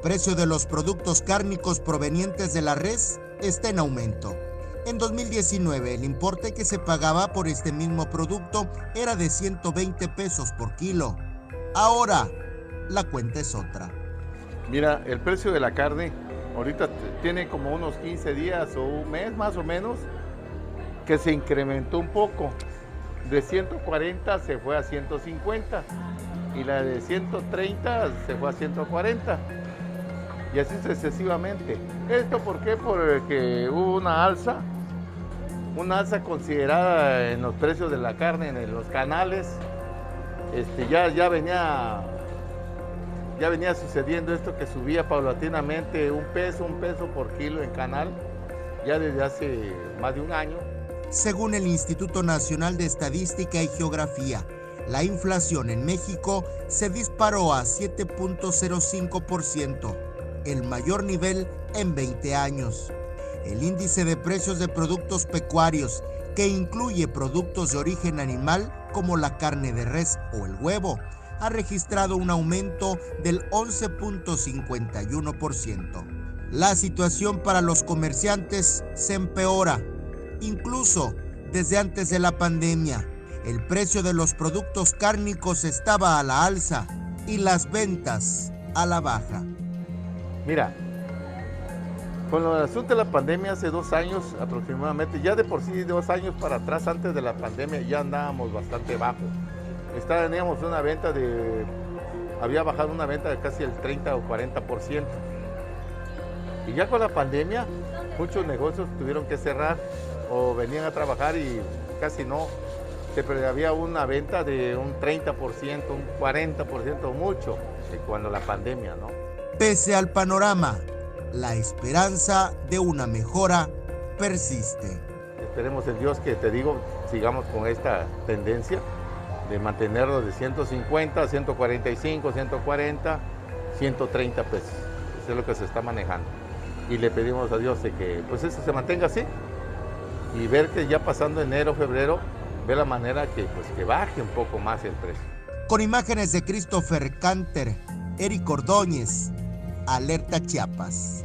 precio de los productos cárnicos provenientes de la res está en aumento. En 2019 el importe que se pagaba por este mismo producto era de 120 pesos por kilo. Ahora la cuenta es otra. Mira, el precio de la carne ahorita tiene como unos 15 días o un mes más o menos que se incrementó un poco. De 140 se fue a 150 y la de 130 se fue a 140 y así sucesivamente. ¿Esto por qué? Porque hubo una alza, una alza considerada en los precios de la carne en los canales. Este, ya, ya venía ya venía sucediendo esto que subía paulatinamente un peso, un peso por kilo en canal, ya desde hace más de un año. Según el Instituto Nacional de Estadística y Geografía, la inflación en México se disparó a 7.05%, el mayor nivel en 20 años. El índice de precios de productos pecuarios, que incluye productos de origen animal como la carne de res o el huevo, ha registrado un aumento del 11.51%. La situación para los comerciantes se empeora, incluso desde antes de la pandemia. El precio de los productos cárnicos estaba a la alza y las ventas a la baja. Mira, con el asunto de la pandemia hace dos años aproximadamente, ya de por sí dos años para atrás antes de la pandemia ya andábamos bastante bajo teníamos una venta de, había bajado una venta de casi el 30 o 40%. Y ya con la pandemia, muchos negocios tuvieron que cerrar o venían a trabajar y casi no. Siempre había una venta de un 30%, un 40% mucho cuando la pandemia, ¿no? Pese al panorama, la esperanza de una mejora persiste. Esperemos en Dios que te digo, sigamos con esta tendencia de mantenerlo de 150, 145, 140, 130 pesos. Eso es lo que se está manejando. Y le pedimos a Dios de que pues eso se mantenga así y ver que ya pasando enero, febrero, ve la manera que, pues, que baje un poco más el precio. Con imágenes de Christopher Canter, Eric Ordóñez, Alerta Chiapas.